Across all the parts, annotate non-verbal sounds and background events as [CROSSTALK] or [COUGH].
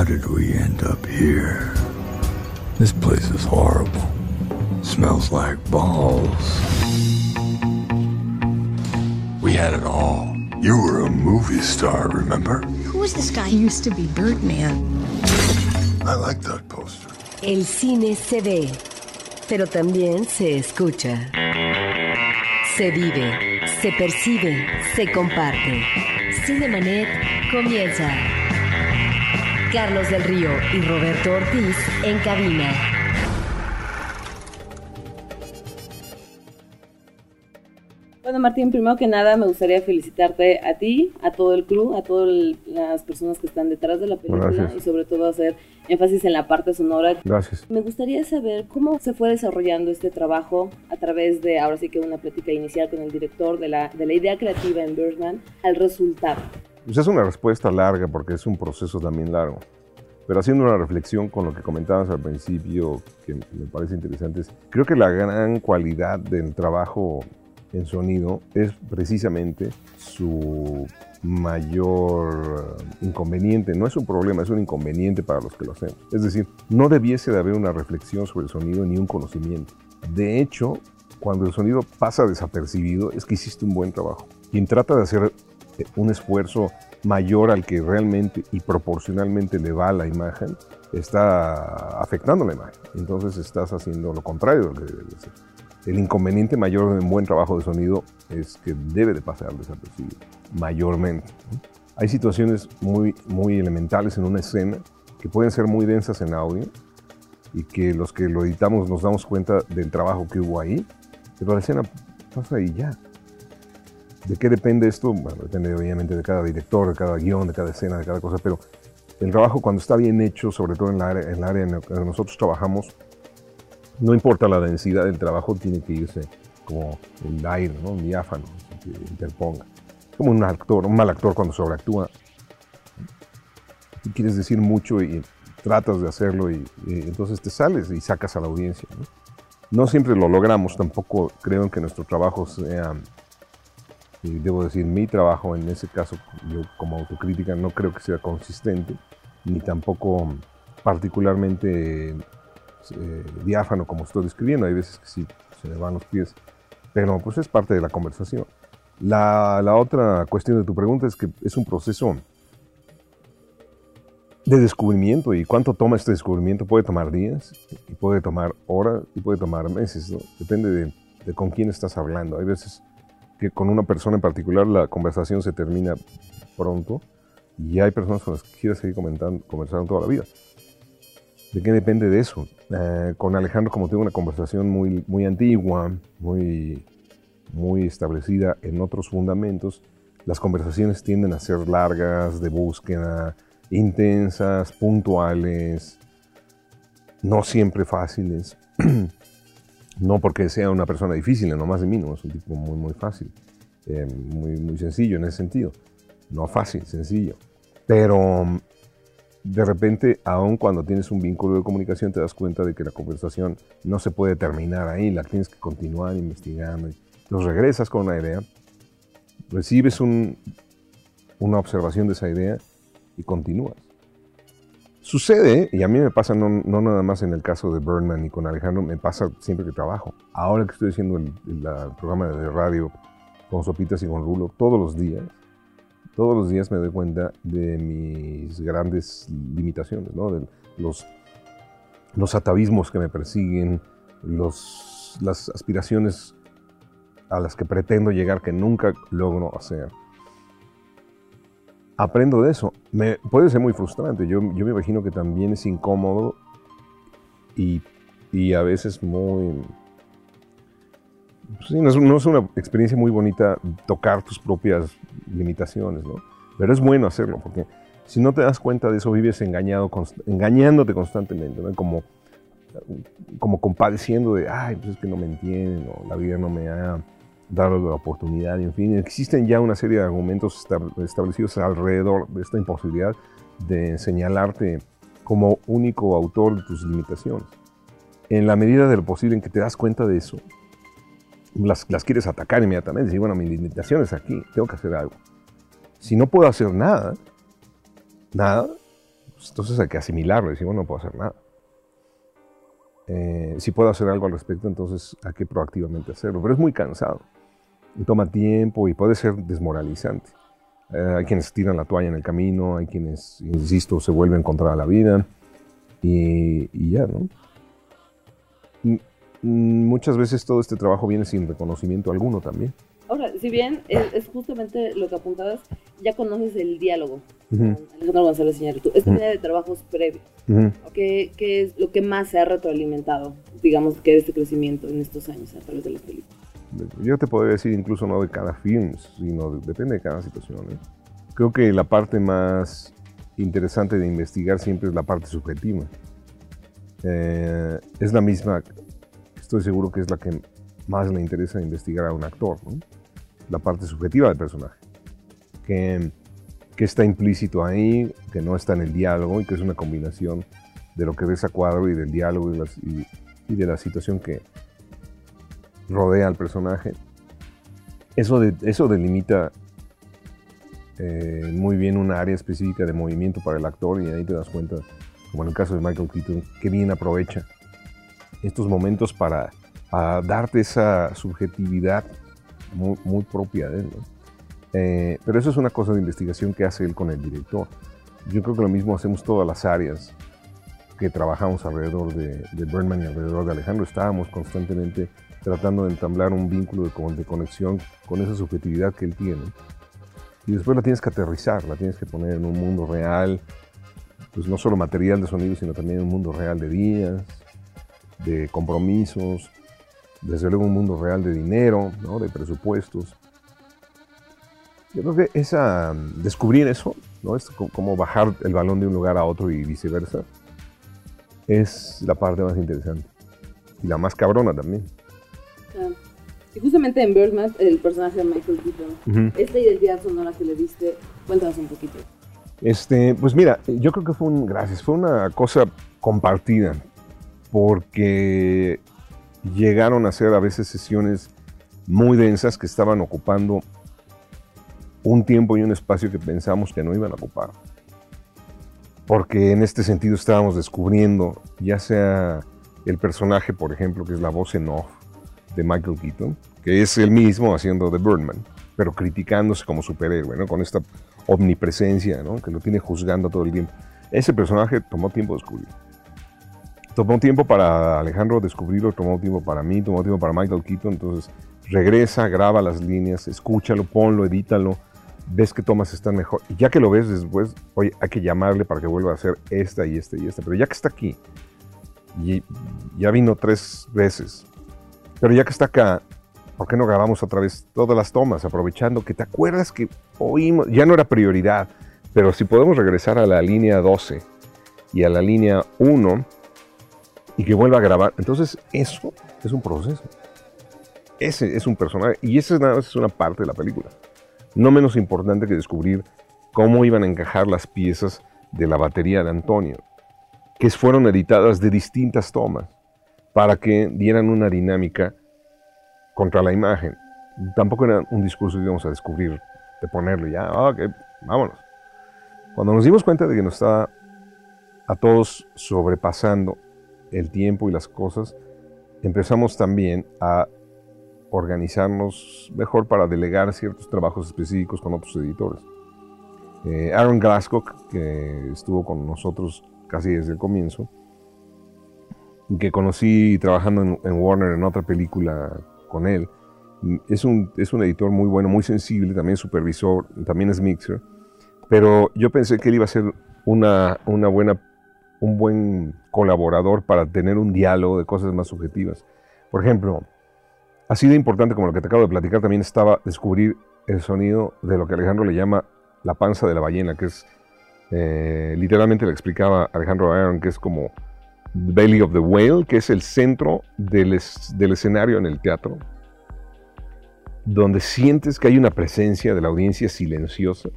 How did we end up here? This place is horrible. Smells like balls. We had it all. You were a movie star, remember? Who is this guy? He used to be Birdman. I like that poster. El cine se ve, pero también se escucha. Se vive, se percibe, se comparte. Cinemanet comienza. Carlos del Río y Roberto Ortiz en cabina. Bueno, Martín, primero que nada me gustaría felicitarte a ti, a todo el crew, a todas las personas que están detrás de la película Gracias. y sobre todo hacer énfasis en la parte sonora. Gracias. Me gustaría saber cómo se fue desarrollando este trabajo a través de, ahora sí que una plática inicial con el director de la, de la idea creativa en Birdman al resultado. Pues es una respuesta larga porque es un proceso también largo. Pero haciendo una reflexión con lo que comentabas al principio, que me parece interesante, es, creo que la gran cualidad del trabajo en sonido es precisamente su mayor eh, inconveniente. No es un problema, es un inconveniente para los que lo hacemos. Es decir, no debiese de haber una reflexión sobre el sonido ni un conocimiento. De hecho, cuando el sonido pasa desapercibido, es que hiciste un buen trabajo. Quien trata de hacer un esfuerzo mayor al que realmente y proporcionalmente le va a la imagen, está afectando la imagen. Entonces estás haciendo lo contrario de lo que debe de hacer. El inconveniente mayor de un buen trabajo de sonido es que debe de pasar desapercibido, mayormente. Hay situaciones muy, muy elementales en una escena que pueden ser muy densas en audio y que los que lo editamos nos damos cuenta del trabajo que hubo ahí, pero la escena pasa y ya. ¿De qué depende esto? Depende obviamente de cada director, de cada guion, de cada escena, de cada cosa, pero el trabajo cuando está bien hecho, sobre todo en el área en, la que nosotros trabajamos, no importa la densidad del trabajo, tiene que irse como el aire, ¿no? un diáfano que interponga. Como un actor, un mal actor cuando sobreactúa. Y quieres decir mucho y tratas de hacerlo y, y entonces te sales y sacas a la audiencia. ¿no? no siempre lo logramos, tampoco creo que nuestro trabajo sea, y debo decir, mi trabajo en ese caso, yo como autocrítica no creo que sea consistente, ni tampoco particularmente eh, diáfano como estoy describiendo. Hay veces que sí se me van los pies, pero pues es parte de la conversación. La, la otra cuestión de tu pregunta es que es un proceso de descubrimiento y cuánto toma este descubrimiento puede tomar días y puede tomar horas y puede tomar meses, ¿no? depende de, de con quién estás hablando. Hay veces que con una persona en particular la conversación se termina pronto y hay personas con las que quieres seguir comentando, conversando toda la vida. ¿De qué depende de eso? Eh, con Alejandro, como tengo una conversación muy, muy antigua, muy, muy establecida en otros fundamentos, las conversaciones tienden a ser largas, de búsqueda, intensas, puntuales, no siempre fáciles. [CLEARS THROAT] no porque sea una persona difícil, no más de mí, no es un tipo muy, muy fácil, eh, muy, muy sencillo en ese sentido. No fácil, sencillo. Pero de repente, aun cuando tienes un vínculo de comunicación, te das cuenta de que la conversación no se puede terminar ahí, la tienes que continuar investigando. Entonces regresas con una idea, recibes un, una observación de esa idea y continúas. Sucede, y a mí me pasa no, nada más en el caso de Birdman y con Alejandro, me pasa siempre que trabajo. Ahora que estoy haciendo el, programa de radio con Sopitas y con Rulo, todos los días, todos los días me doy cuenta de mis grandes limitaciones, de los, los atavismos que me persiguen, los, las aspiraciones a las que pretendo llegar que nunca logro hacer. Aprendo de eso. Me, puede ser muy frustrante. Yo, yo me imagino que también es incómodo y, y a veces muy... Sí, no, es, no es una experiencia muy bonita tocar tus propias limitaciones, ¿no? Pero es bueno hacerlo, porque si no te das cuenta de eso, vives engañado, engañándote constantemente, ¿no? Como, como compadeciendo de, ay, pues es que no me entienden, o la vida no me ha dado la oportunidad, en fin. Existen ya una serie de argumentos establecidos alrededor de esta imposibilidad de señalarte como único autor de tus limitaciones. En la medida de lo posible en que te das cuenta de eso, las, las quieres atacar inmediatamente. Decir, bueno, mi limitación es aquí, tengo que hacer algo. Si no puedo hacer nada, nada, pues, entonces hay que asimilarlo, decir, bueno, no puedo hacer nada. Eh, si puedo hacer algo al respecto, entonces hay que proactivamente hacerlo. Pero es muy cansado. Y toma tiempo y puede ser desmoralizante. Eh, hay quienes tiran la toalla en el camino, hay quienes, insisto, se vuelven contra la vida. Y, y ya, ¿no? muchas veces todo este trabajo viene sin reconocimiento alguno también. Ahora, si bien es, justamente lo que apuntabas, ya conoces el diálogo Alejandro González Iñárritu, esta idea de trabajos previos, ¿qué, es lo que más se ha retroalimentado, digamos, que este crecimiento en estos años a través de las películas? Yo te podría decir incluso no de cada film, sino depende de cada situación. ¿eh? Creo que la parte más interesante de investigar siempre es la parte subjetiva. Eh, es la misma, estoy seguro que es la que más le interesa investigar a un actor. ¿no? la parte subjetiva del personaje, que, que, está implícito ahí, que no está en el diálogo y que es una combinación de lo que ves a cuadro y del diálogo y, de la situación que rodea al personaje. Eso, eso delimita eh, muy bien una área específica de movimiento para el actor y ahí te das cuenta, como en el caso de Michael Keaton, que bien aprovecha estos momentos para, darte esa subjetividad muy, propia de él. Eh, pero eso es una cosa de investigación que hace él con el director. Yo creo que lo mismo hacemos todas las áreas que trabajamos alrededor de, de y alrededor de Alejandro. Estábamos constantemente tratando de entablar un vínculo de, conexión con esa subjetividad que él tiene. Y después la tienes que aterrizar, la tienes que poner en un mundo real, pues no solo material de sonido, sino también un mundo real de días, de compromisos, desde luego un mundo real de dinero, ¿no? de presupuestos. Yo creo que esa, descubrir eso, ¿no? es como bajar el balón de un lugar a otro y viceversa, es la parte más interesante. Y la más cabrona también. Y justamente en Birdman, el personaje de Michael Keaton, esta identidad sonora que le diste, cuéntanos un poquito. Este, pues mira, yo creo que fue un, gracias, fue una cosa compartida, porque llegaron a ser a veces sesiones muy densas que estaban ocupando un tiempo y un espacio que pensamos que no iban a ocupar. Porque en este sentido estábamos descubriendo, ya sea el personaje, por ejemplo, que es la voz en off de Michael Keaton, que es él mismo haciendo The Birdman, pero criticándose como superhéroe, ¿no? con esta omnipresencia ¿no? que lo tiene juzgando todo el tiempo. Ese personaje tomó tiempo de descubrir. Tomó tiempo para Alejandro descubrirlo, tomó tiempo para mí, tomó tiempo para Michael Keaton, entonces regresa, graba las líneas, escúchalo, ponlo, edítalo, ves que tomas están mejor. Y ya que lo ves después, oye, hay que llamarle para que vuelva a hacer esta y esta y esta. Pero ya que está aquí, y ya vino tres veces, pero ya que está acá, ¿por qué no grabamos otra vez todas las tomas, aprovechando que te acuerdas que oímos, ya no era prioridad, pero si podemos regresar a la línea 12 y a la línea 1, y que vuelva a grabar. Entonces, eso es un proceso. Ese es un personaje y esa nada más es una parte de la película. No menos importante que descubrir cómo iban a encajar las piezas de la batería de Antonio, que fueron editadas de distintas tomas para que dieran una dinámica contra la imagen. Tampoco era un discurso que íbamos a descubrir, de ponerlo ya, ah, ok, vámonos. Cuando nos dimos cuenta de que nos estaba a todos sobrepasando el tiempo y las cosas, empezamos también a organizarnos mejor para delegar ciertos trabajos específicos con otros editores. Eh, Aaron Glasscock, que estuvo con nosotros casi desde el comienzo, que conocí trabajando en, Warner en otra película con él, es un, es un editor muy bueno, muy sensible, también supervisor, también es mixer, pero yo pensé que él iba a ser una, una buena un buen colaborador para tener un diálogo de cosas más subjetivas. Por ejemplo, así de importante como lo que te acabo de platicar también estaba descubrir el sonido de lo que Alejandro le llama la panza de la ballena, que es, eh, literalmente le explicaba Alejandro Aaron, que es como belly of the whale, que es el centro del, del escenario en el teatro, donde sientes que hay una presencia de la audiencia silenciosa,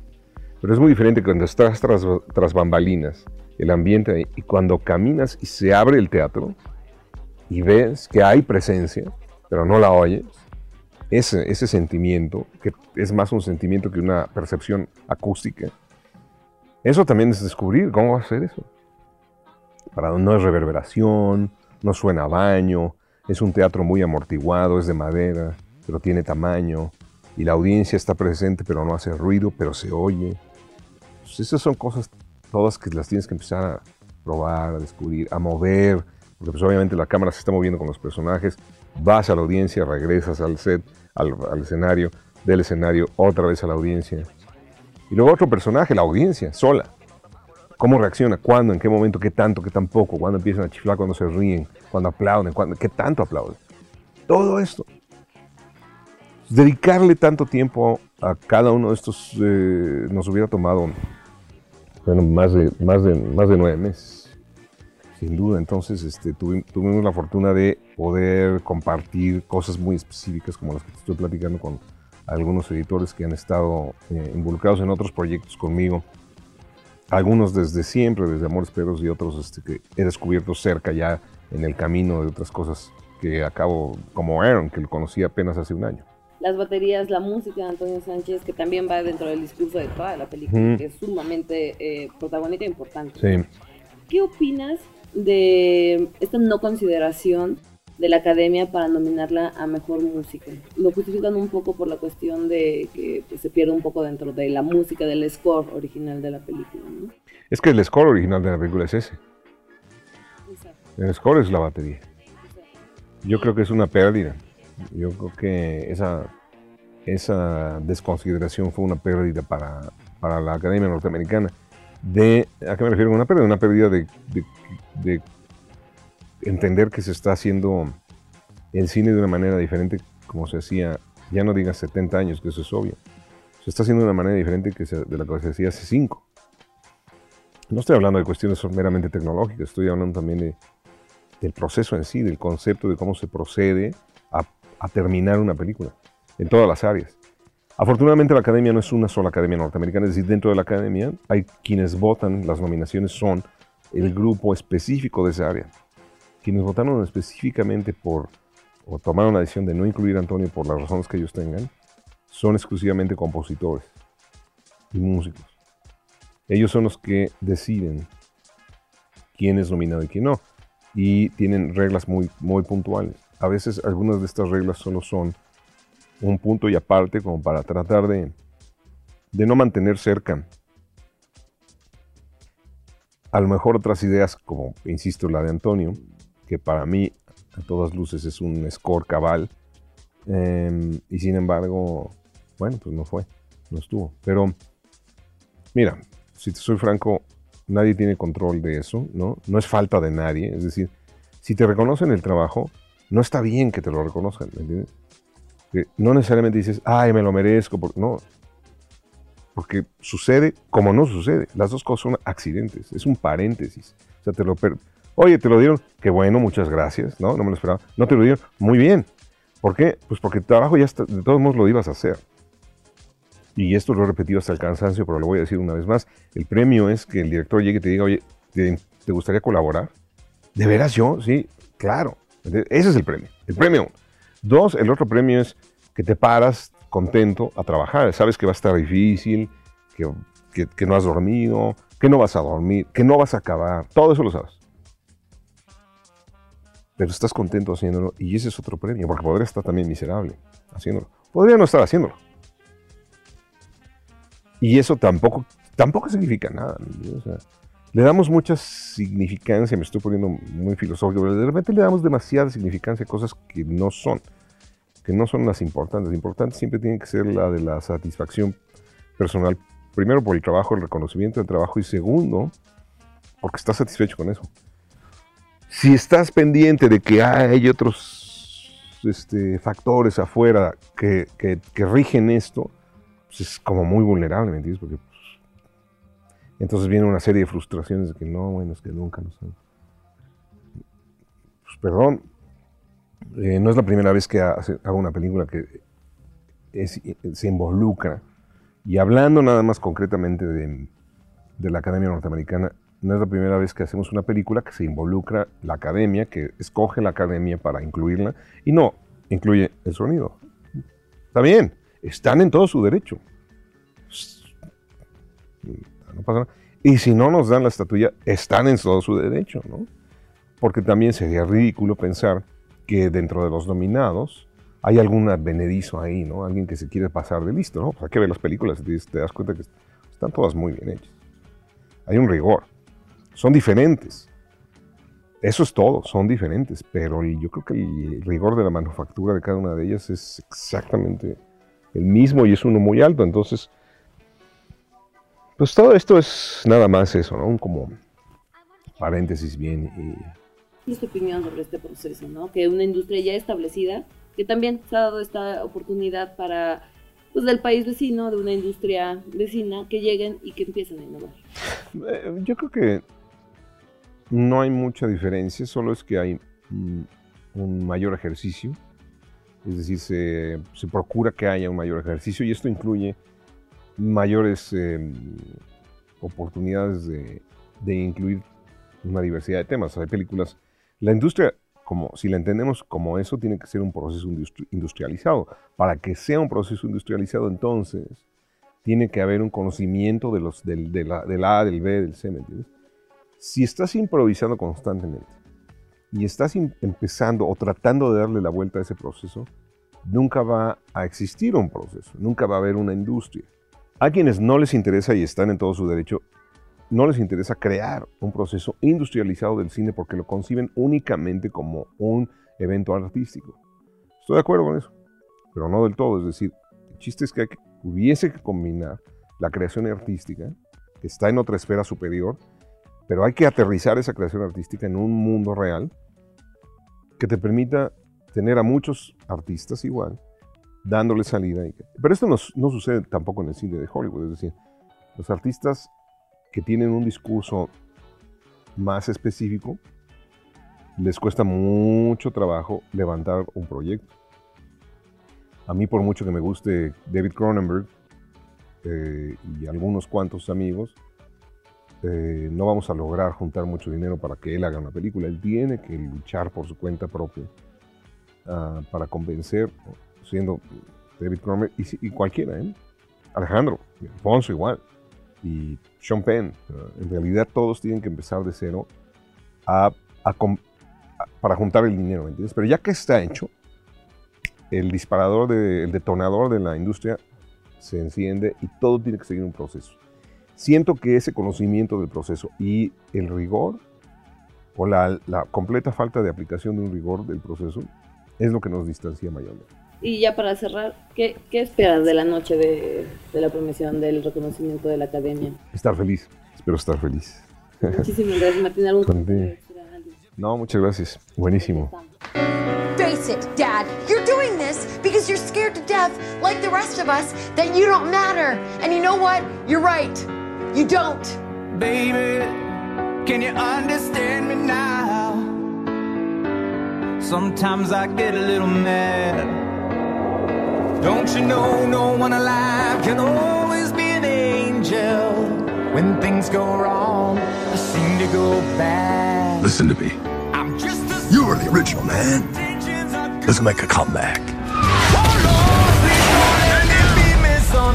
pero es muy diferente cuando estás tras, tras bambalinas el ambiente Y cuando caminas y se abre el teatro y ves que hay presencia, pero no la oyes, ese, ese sentimiento, que es más un sentimiento que una percepción acústica, Eso también es descubrir cómo ser eso. Para no es reverberación, no suena baño, es un teatro muy amortiguado, es de madera, pero tiene tamaño, y la audiencia está presente, pero no hace ruido, pero se oye. Pues esas son cosas todas que las tienes que empezar a probar, a descubrir, a mover, porque pues obviamente la cámara se está moviendo con los personajes, vas a la audiencia, regresas al set, al, al escenario, del escenario otra vez a la audiencia. Y luego otro personaje, la audiencia, sola. ¿Cómo reacciona? ¿Cuándo? ¿En qué momento? ¿Qué tanto? ¿Qué tan poco? ¿Cuándo empiezan a chiflar? ¿Cuándo se ríen? ¿Cuándo aplauden? ¿Cuándo? ¿Qué tanto aplauden? Todo esto. Dedicarle tanto tiempo a cada uno de estos eh, nos hubiera tomado bueno, más, de, más, de, más de nueve meses. Sin duda, entonces este, tuvimos la fortuna de poder compartir cosas muy específicas como las que te estoy platicando con algunos editores que han estado eh, involucrados en otros proyectos conmigo algunos desde siempre, desde Amores Perros y otros este, que he descubierto cerca ya en el camino de otras cosas que acabo, como Aaron, que lo conocí apenas hace un año. Las baterías, la música de Antonio Sánchez, que también va dentro del discurso de toda la película, que es sumamente eh, protagónica e importante. Sí. ¿Qué opinas de esta no consideración de la academia para nominarla a mejor música. Lo justifican un poco por la cuestión de que pues, se pierde un poco dentro de la música, del score original de la película. ¿no? Es que el score original de la película es ese. El score es la batería. Yo creo que es una pérdida. Yo creo que esa, esa desconsideración fue una pérdida para, para la Academia Norteamericana. De, ¿A qué me refiero? Una pérdida, una pérdida de, de entender que se está haciendo el cine de una manera diferente como se hacía, ya no digas 70 años, que eso es obvio. Se está haciendo de una manera diferente que de la que se hacía hace 5. No estoy hablando de cuestiones meramente tecnológicas, estoy hablando también de, del proceso en sí, del concepto de cómo se procede a, a terminar una película, en todas las áreas. Afortunadamente la academia no es una sola academia norteamericana, es decir, dentro de la academia hay quienes votan, las nominaciones son el grupo específico de esa área quienes votaron específicamente por o tomaron la decisión de no incluir a Antonio por las razones que ellos tengan, son exclusivamente compositores y músicos. Ellos son los que deciden quién es nominado y quién no. Y tienen reglas muy, muy puntuales. A veces algunas de estas reglas solo son un punto y aparte como para tratar de, de no mantener cerca a lo mejor otras ideas, como insisto, la de Antonio, que para mí a todas luces es un score cabal. Em, y sin embargo, bueno, pues no fue, no estuvo. Pero, mira, si te soy franco, nadie tiene control de eso, ¿no? No es falta de nadie. Es decir, si te reconocen el trabajo, no está bien que te lo reconozcan, ¿me entiendes? No necesariamente dices, ay, me lo merezco, no. Porque sucede como no sucede. Las dos cosas son accidentes, es un paréntesis. O sea, te lo, Oye, te lo dieron, qué bueno, muchas gracias, ¿no? No me lo esperaba. No te lo dieron, muy bien. ¿Por qué? Pues porque el trabajo ya está, de todos modos lo ibas a hacer. Y esto lo he repetido hasta el cansancio, pero lo voy a decir una vez más. El premio es que el director llegue y te diga, oye, ¿te, gustaría colaborar? ¿De veras yo? Sí, claro. Ese es el premio. El premio. Dos, el otro premio es que te paras contento a trabajar. Sabes que va a estar difícil, que, que no has dormido, que no vas a dormir, que no vas a acabar. Todo eso lo sabes pero estás contento haciéndolo y ese es otro premio, porque podría estar también miserable haciéndolo. Podría no estar haciéndolo. Y eso tampoco, tampoco significa nada. le damos mucha significancia, me estoy poniendo muy filosófico, pero de repente le damos demasiada significancia a cosas que no son, que no son las importantes. Lo importante siempre tiene que ser la de la satisfacción personal, primero por el trabajo, el reconocimiento del trabajo y segundo, porque estás satisfecho con eso. Si estás pendiente de que hay otros este, factores afuera que, rigen esto, pues es como muy vulnerable, ¿me entiendes? Porque pues, entonces viene una serie de frustraciones de que no, bueno, es que nunca nos han... Pues perdón, eh, no es la primera vez que hago una película que se involucra. Y hablando nada más concretamente de la Academia Norteamericana, no es la primera vez que hacemos una película que se involucra la academia, que escoge la academia para incluirla y no incluye el sonido. Está bien, están en todo su derecho. no pasa nada. Y si no nos dan la estatuilla, están en todo su derecho, ¿no? Porque también sería ridículo pensar que dentro de los nominados hay algún advenedizo ahí, ¿no? Alguien que se quiere pasar de listo, ¿no? Pues hay que ver las películas y te das cuenta que están todas muy bien hechas. Hay un rigor. Son diferentes. Eso es todo, son diferentes, pero yo creo que el rigor de la manufactura de cada una de ellas es exactamente el mismo y es uno muy alto. Entonces, pues todo esto es nada más eso, ¿no? Como paréntesis bien. Y... ¿Qué es tu opinión sobre este proceso, ¿no? Que una industria ya establecida, que también se ha dado esta oportunidad para, pues, del país vecino, de una industria vecina, que lleguen y que empiecen a innovar. Eh, yo creo que no hay mucha diferencia, solo es que hay un mayor ejercicio, es decir, se, procura que haya un mayor ejercicio y esto incluye mayores em, oportunidades de, incluir una diversidad de temas. Hay películas. La industria, como si la entendemos como eso, tiene que ser un proceso industrializado. Para que sea un proceso industrializado, entonces, tiene que haber un conocimiento de los, del, de la, del A, del B, del C, ¿me entiendes? Si estás improvisando constantemente y estás empezando o tratando de darle la vuelta a ese proceso, nunca va a existir un proceso, nunca va a haber una industria. A quienes no les interesa y están en todo su derecho, no les interesa crear un proceso industrializado del cine porque lo conciben únicamente como un evento artístico. Estoy de acuerdo con eso, pero no del todo. Es decir, el chiste es que, hubiese que combinar la creación artística, que está en otra esfera superior, pero hay que aterrizar esa creación artística en un mundo real que te permita tener a muchos artistas igual, dándole salida. Pero esto no, sucede tampoco en el cine de Hollywood, es decir, los artistas que tienen un discurso más específico, les cuesta mucho trabajo levantar un proyecto. A mí, por mucho que me guste David Cronenberg eh, y algunos cuantos amigos, eh, no vamos a lograr juntar mucho dinero para que él haga una película. Él tiene que luchar por su cuenta propia uh, para convencer siendo David Cromer y, cualquiera, ¿eh? Alejandro, Alfonso igual, y Sean Penn. En realidad todos tienen que empezar de cero para juntar el dinero. Pero ya que está hecho, el disparador, el detonador de la industria se enciende y todo tiene que seguir un proceso. Siento que ese conocimiento del proceso y el rigor, o la, la completa falta de aplicación de un rigor del proceso, es lo que nos distancia mayormente. Y ya para cerrar, ¿qué, qué esperas de la noche de, de, la premiación del reconocimiento de la academia? Estar feliz, espero estar feliz. Muchísimas gracias, Martín. ¿Algún no, muchas gracias. Buenísimo. Face it, Dad. You're doing this because you're scared to death, like the rest of us, that you don't matter. And you know what? You're right. You don't. Baby, can you understand me now? Sometimes I get a little mad. Don't you know no one alive can always be an angel? When things go wrong, I seem to go bad. Listen to me. I'm just you are the original man. Let's make a comeback.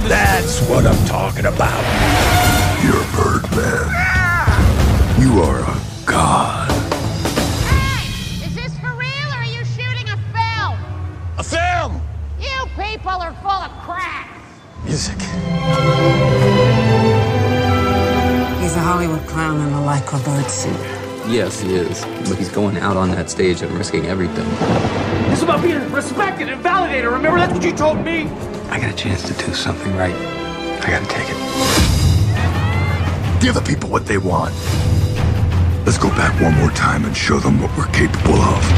That's what I'm talking about. Yes, he is. But he's going out on that stage and risking everything. It's about being respected and validated. Remember, that's what you told me. I got a chance to do something right. I gotta take it. Give the people what they want. Let's go back one more time and show them what we're capable of.